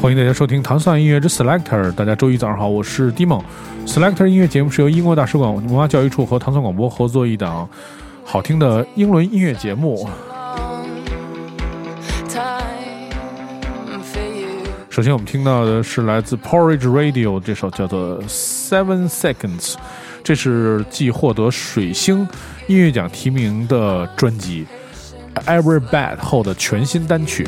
欢迎大家收听《糖蒜音乐之 Selector》。大家周一早上好，我是 Dimon。Selector 音乐节目是由英国大使馆文化教育处和糖蒜广播合作一档好听的英伦音乐节目。首先，我们听到的是来自 Porridge Radio 这首叫做《Seven Seconds》，这是继获得水星音乐奖提名的专辑《Every Bad》后的全新单曲。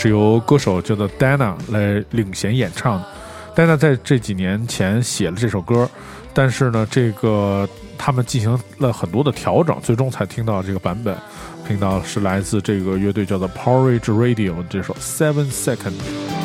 是由歌手叫做 Dana 来领衔演唱的。Dana 在这几年前写了这首歌，但是呢，这个他们进行了很多的调整，最终才听到这个版本。听到是来自这个乐队叫做 Porridge Radio 这首 Seven Second。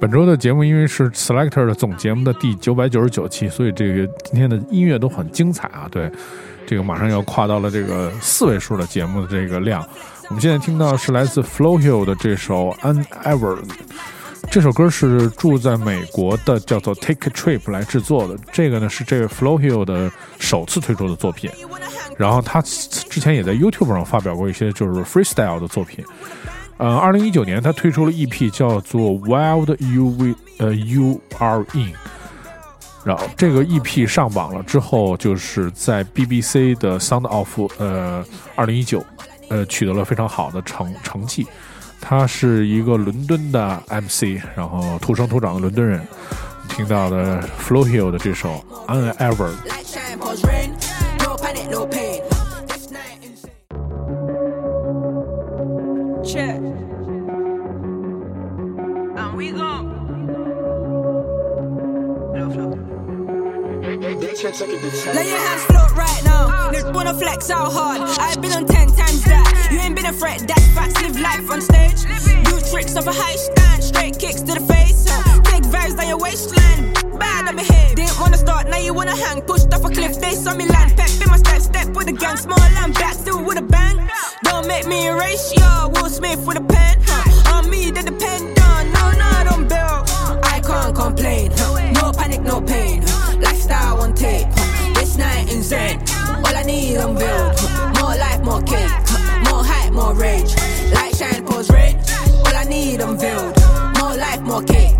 本周的节目因为是 Selector 的总节目的第九百九十九期，所以这个今天的音乐都很精彩啊！对，这个马上要跨到了这个四位数的节目的这个量。我们现在听到是来自 Flow Hill 的这首 Unever，这首歌是住在美国的叫做 Take Trip 来制作的。这个呢是这位 Flow Hill 的首次推出的作品，然后他之前也在 YouTube 上发表过一些就是 Freestyle 的作品。呃，二零一九年他推出了 EP，叫做《Wild You We 呃 You Are In》。然后这个 EP 上榜了之后，就是在 BBC 的 Sound of 呃二零一九呃取得了非常好的成成绩。他是一个伦敦的 MC，然后土生土长的伦敦人。听到的 Flow Hill 的这首 Unever。Let your hands float right now. Ah. Just wanna flex out hard. I've been on ten times that. You ain't been a threat. That's facts. Live life on stage. Do tricks off a high stand. Straight kicks to the face. Big vibes down your waistline. Bad on my head. Didn't wanna start. Now you wanna hang. Pushed off a cliff. They saw me land. Pep in my step. Step with a gang. Small and back. Still with a bang. Don't make me erase ya. Will Smith with a pen. Huh? On me, they depend on. No, no, I don't build. I can't complain. No panic, no pain. Huh? Lifestyle on tape. This night in Zen. All I need unveiled. More life, more cake. More hype, more rage. Light shine, pose red. All I need unveiled. More life, more cake.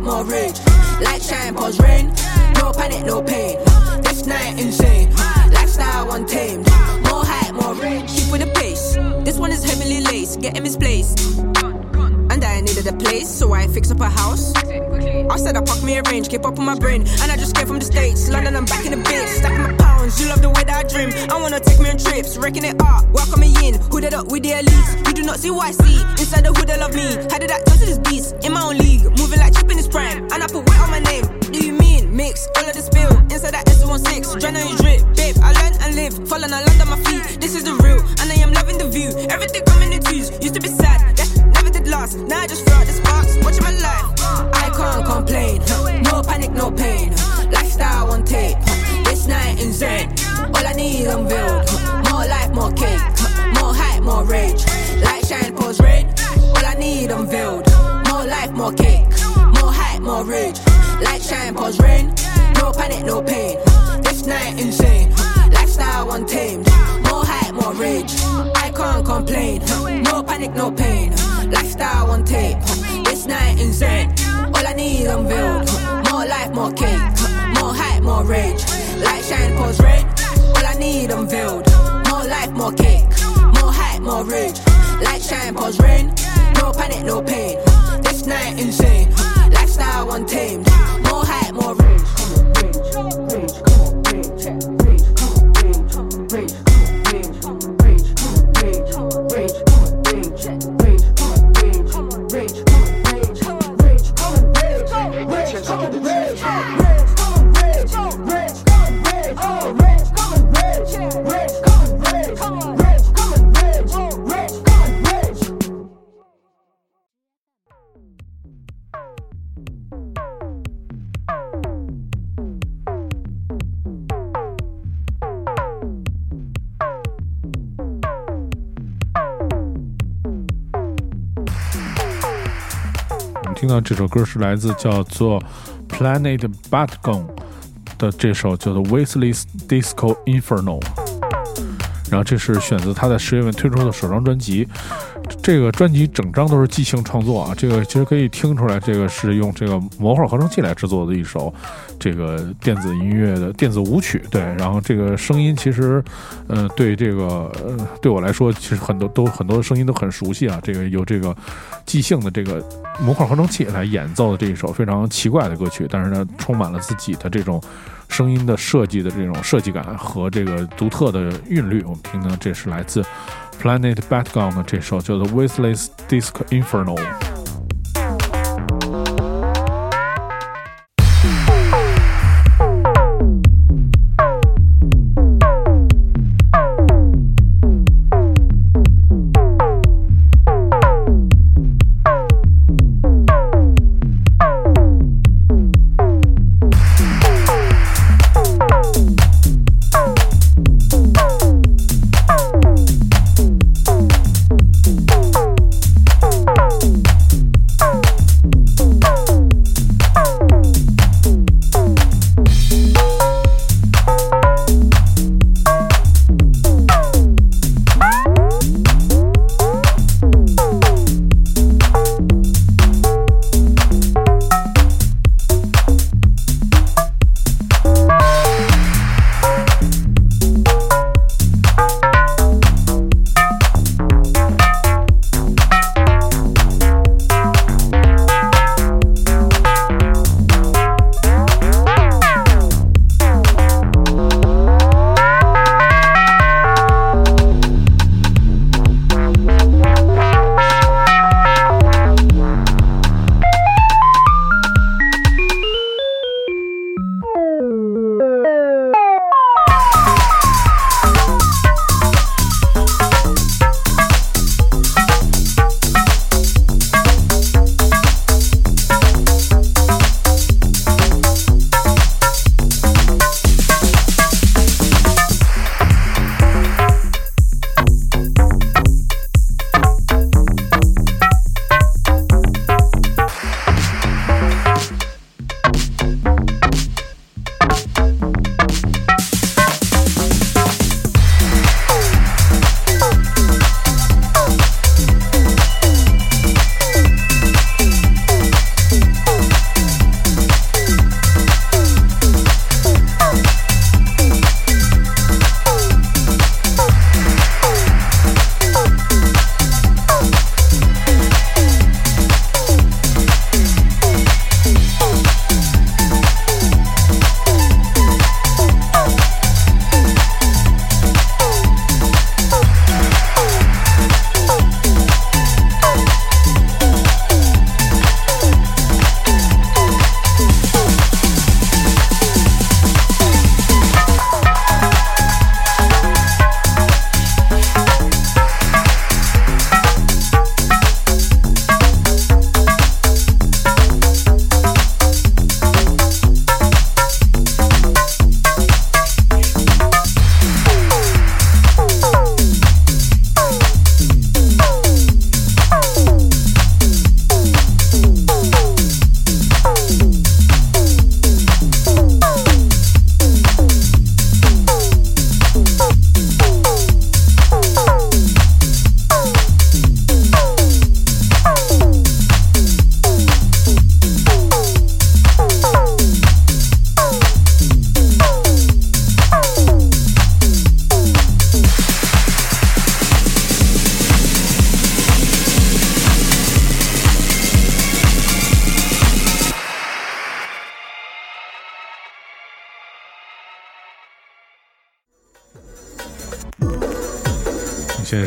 More more rage. Light shine, pose rain. No panic, no pain. This night insane. Lifestyle untamed. More hype, more rage. Keep with the pace. This one is heavily laced. Getting misplaced. And I needed a place, so I fix up a house. I said I park me a range, keep up on my brain. And I just came from the States, London, I'm back in the bits. Stacking my pounds, you love the way that I dream. I wanna take me on trips, wrecking it up. Welcome me in, hooded up with the elites. You do not see what I see. Inside the hood, they love me. How did that go to this beast? In my own league, moving like chip in his prime. And I put weight on my name. Do you mean mix all of the spill? Inside that S16, January drip. Babe, I learn and live, falling, I land on my feet. This is the real, and I am loving the view. Everything coming in twos, used to be sad. Yeah, never did last. Now I just throw out the sparks, watching my life. I can't complain. No panic, no pain. Lifestyle on tape. This night in Zen. All I need unveiled. More life, more cake. More hype, more rage. Light shine, pose red. All I need unveiled. More life, more cake. More hype, more rage. Light shine, pose rain. No panic, no pain. This night insane. Lifestyle untamed. Rage. I can't complain. No panic, no pain. Lifestyle on tape. This night insane. All I need unveiled. More life, more cake. More hype, more rage. Light shine, pose red. All I need unveiled. More life, more cake. More hype, more rage. Light shine, pose rain. No panic, no pain. This night insane. Lifestyle untamed. More hype, more rage. 这首歌是来自叫做 Planet Batgon 的这首叫做 Wasteless Disco Inferno。然后这是选择他在十月份推出的首张专辑，这个专辑整张都是即兴创作啊，这个其实可以听出来，这个是用这个模块合成器来制作的一首这个电子音乐的电子舞曲。对，然后这个声音其实，呃，对这个呃对我来说，其实很多都很多声音都很熟悉啊。这个有这个即兴的这个模块合成器来演奏的这一首非常奇怪的歌曲，但是呢，充满了自己的这种。声音的设计的这种设计感和这个独特的韵律，我们听呢，这是来自 Planet Batgon 的这首叫做《Wasteless Disc Inferno》。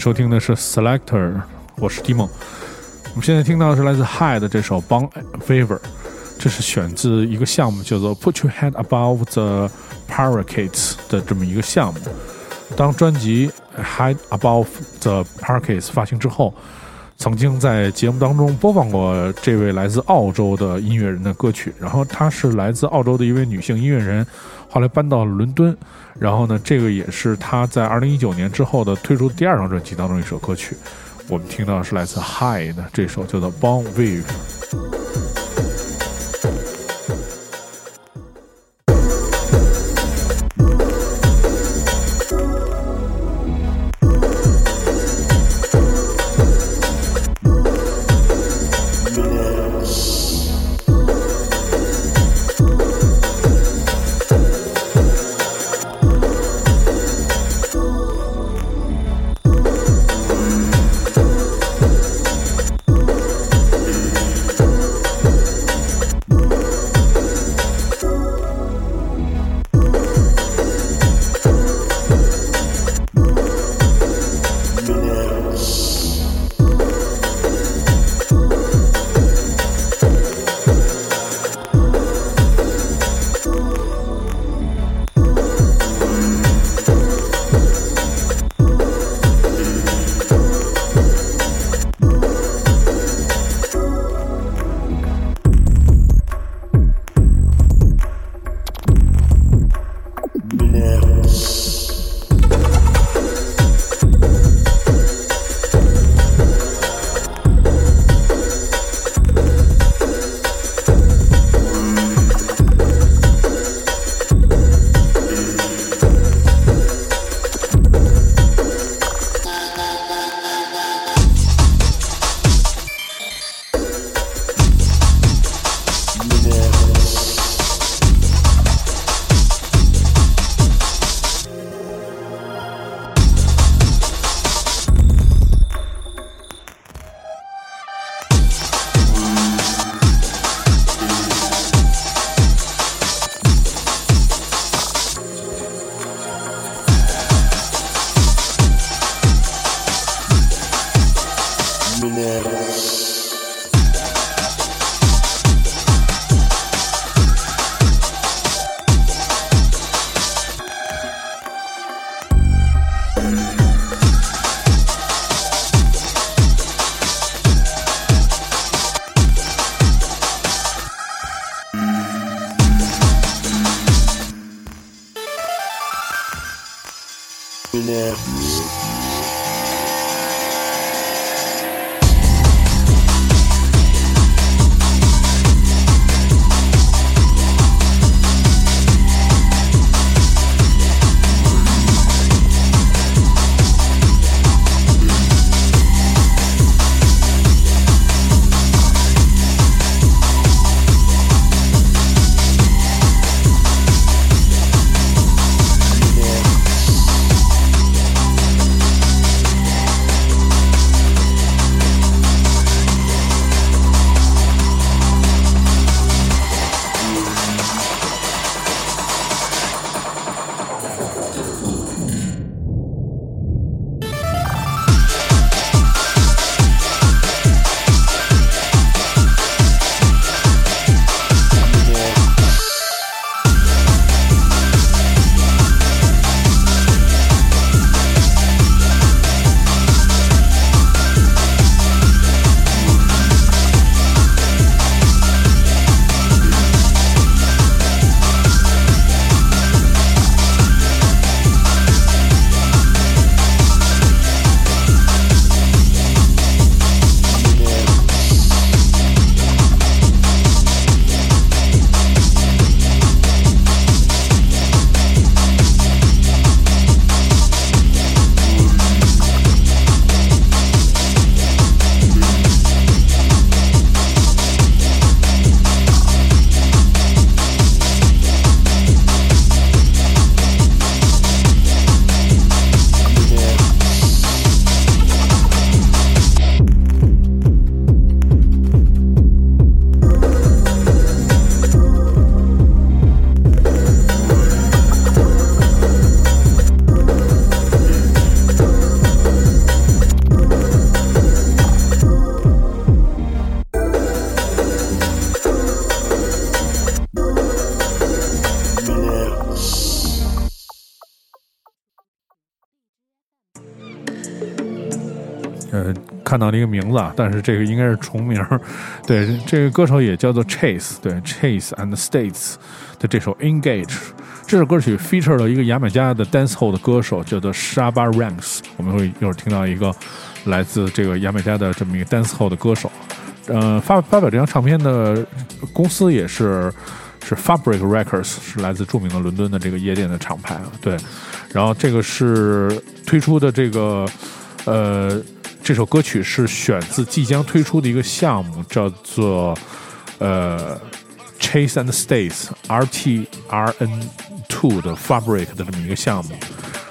收听的是 Selector，我是 Dimon。我们现在听到的是来自 Hide 的这首《Bon Favor》，这是选自一个项目叫做 “Put Your Head Above the Parakeets” 的这么一个项目。当专辑《Head Above the Parakeets》发行之后，曾经在节目当中播放过这位来自澳洲的音乐人的歌曲。然后她是来自澳洲的一位女性音乐人，后来搬到了伦敦。然后呢，这个也是他在二零一九年之后的推出第二张专辑当中一首歌曲。我们听到是来自 High 的这首叫做《Bon Wave》。Yeah. 看到了一个名字啊，但是这个应该是重名。对，这个歌手也叫做 Chase，对，Chase and States 的这首 Engage 这首歌曲 feature 了一个牙买加的 dancehall 的歌手，叫做 Shaba Ranks。我们会一会儿听到一个来自这个牙买加的这么一个 dancehall 的歌手。呃，发发表这张唱片的公司也是是 Fabric Records，是来自著名的伦敦的这个夜店的厂牌。对，然后这个是推出的这个呃这首歌曲是选自即将推出的一个项目，叫做呃 Chase and States R T R N Two 的 Fabric 的这么一个项目。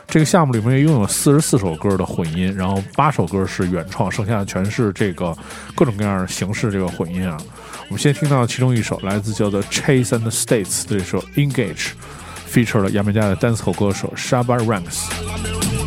这个项目里面拥有四十四首歌的混音，然后八首歌是原创，剩下的全是这个各种各样的形式这个混音啊。我们先听到其中一首来自叫做 Chase and States 的这首 Engage，feature 了牙买加的 dancehall 歌手 Shaba Ranks。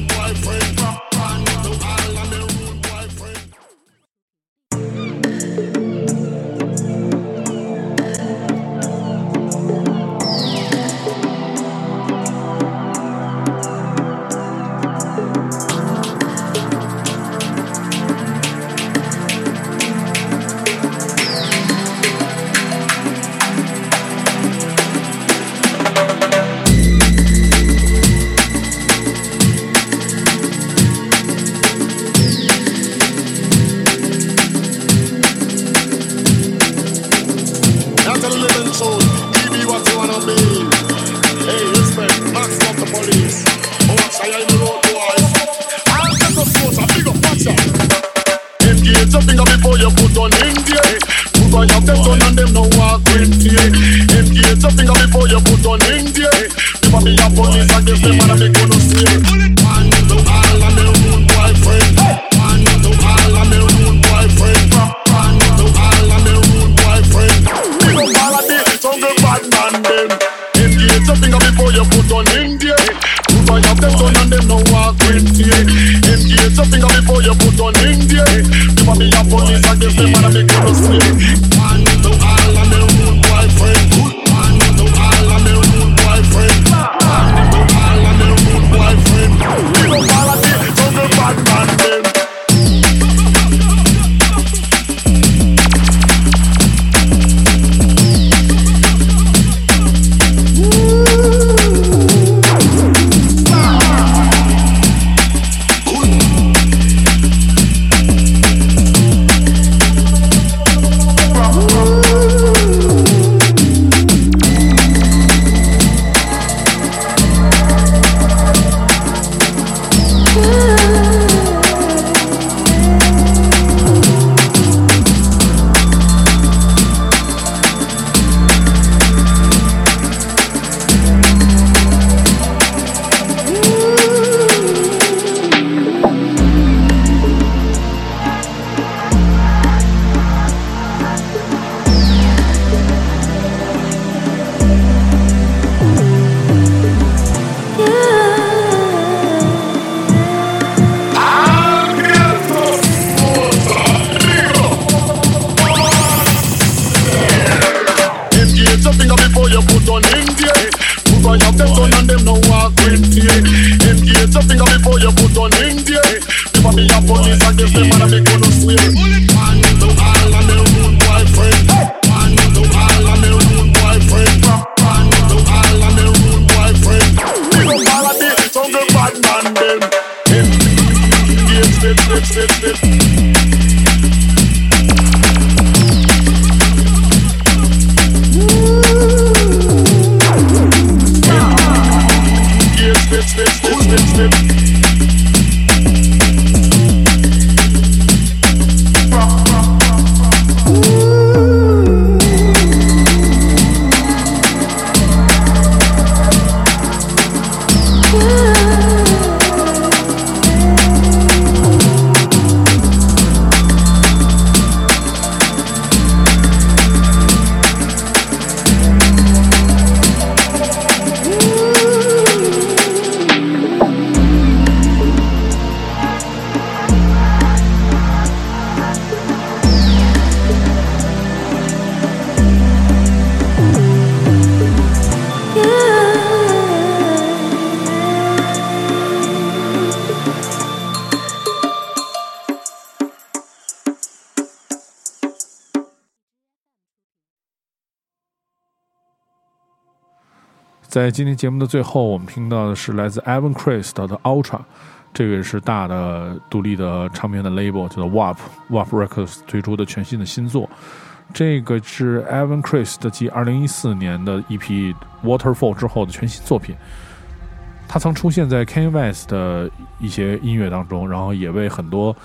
On your them fear. Finger before you put on a police I make you no steer. One to all of me rude boyfriend. To all of me boyfriend. To all of me boyfriend. Of jungle bad man. Engage your finger before you put on your them and no walk with fear. Engage your finger before you put on be a police give them and I make you no steer. Your finger before you put on engage. Put on your them done and them no walk with fear. Engage your finger before you put on engage. Never be a police and give them and I make you no swear. One to all of me rude boyfriend. One to all of me rude boyfriend. One to all of me rude boyfriend. Big up all of the jungle bad man them. Engage, step, step, step. 在今天节目的最后，我们听到的是来自 Evan Christ 的 Ultra，这个是大的独立的唱片的 label，叫做 WAP WAP Records 推出的全新的新作。这个是 Evan Christ 继2014年的 EP Waterfall 之后的全新作品。他曾出现在 Kanye West 的一些音乐当中，然后也为很多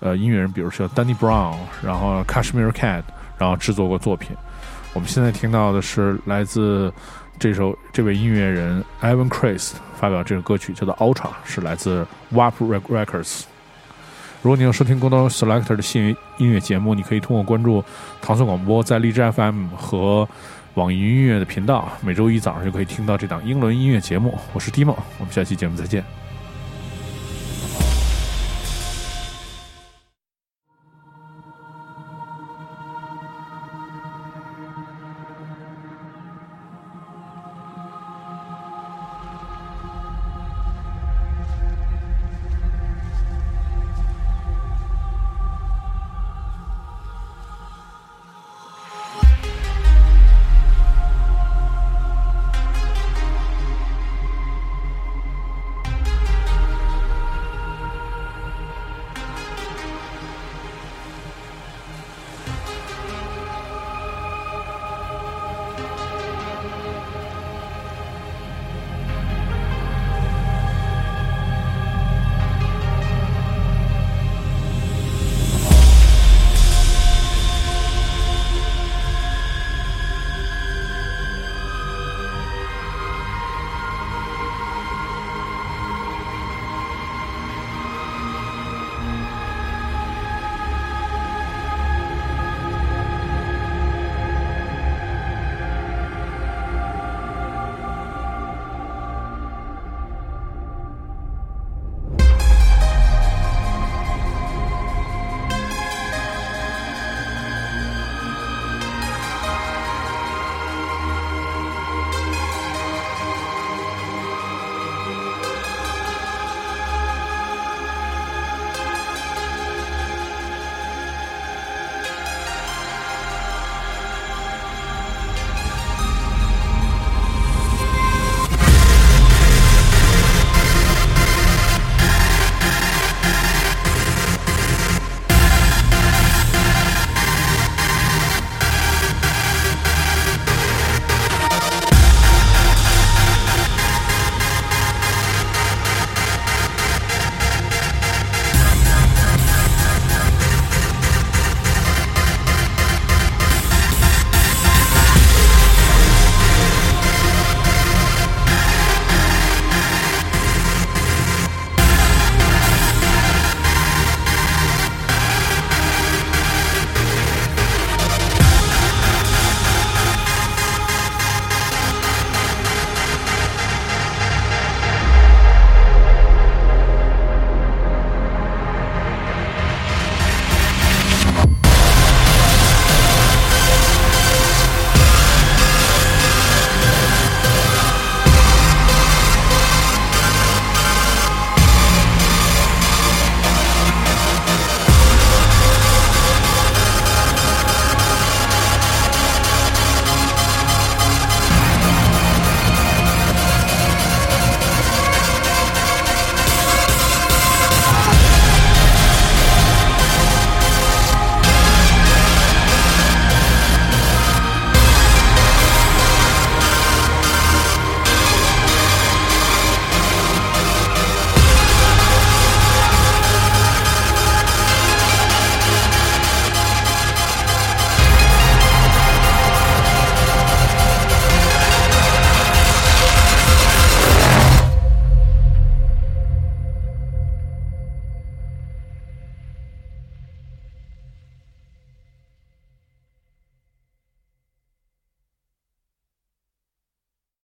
呃音乐人，比如说 Danny Brown，然后 Cashmere Cat，然后制作过作品。我们现在听到的是来自这首这位音乐人 Evan Chris 发表这首歌曲，叫做 Ultra，是来自 Warp Records。如果你有收听更多 Selector 的新音乐节目，你可以通过关注唐宋广播在荔枝 FM 和网易音乐的频道，每周一早上就可以听到这档英伦音乐节目。我是 Dimo，我们下期节目再见。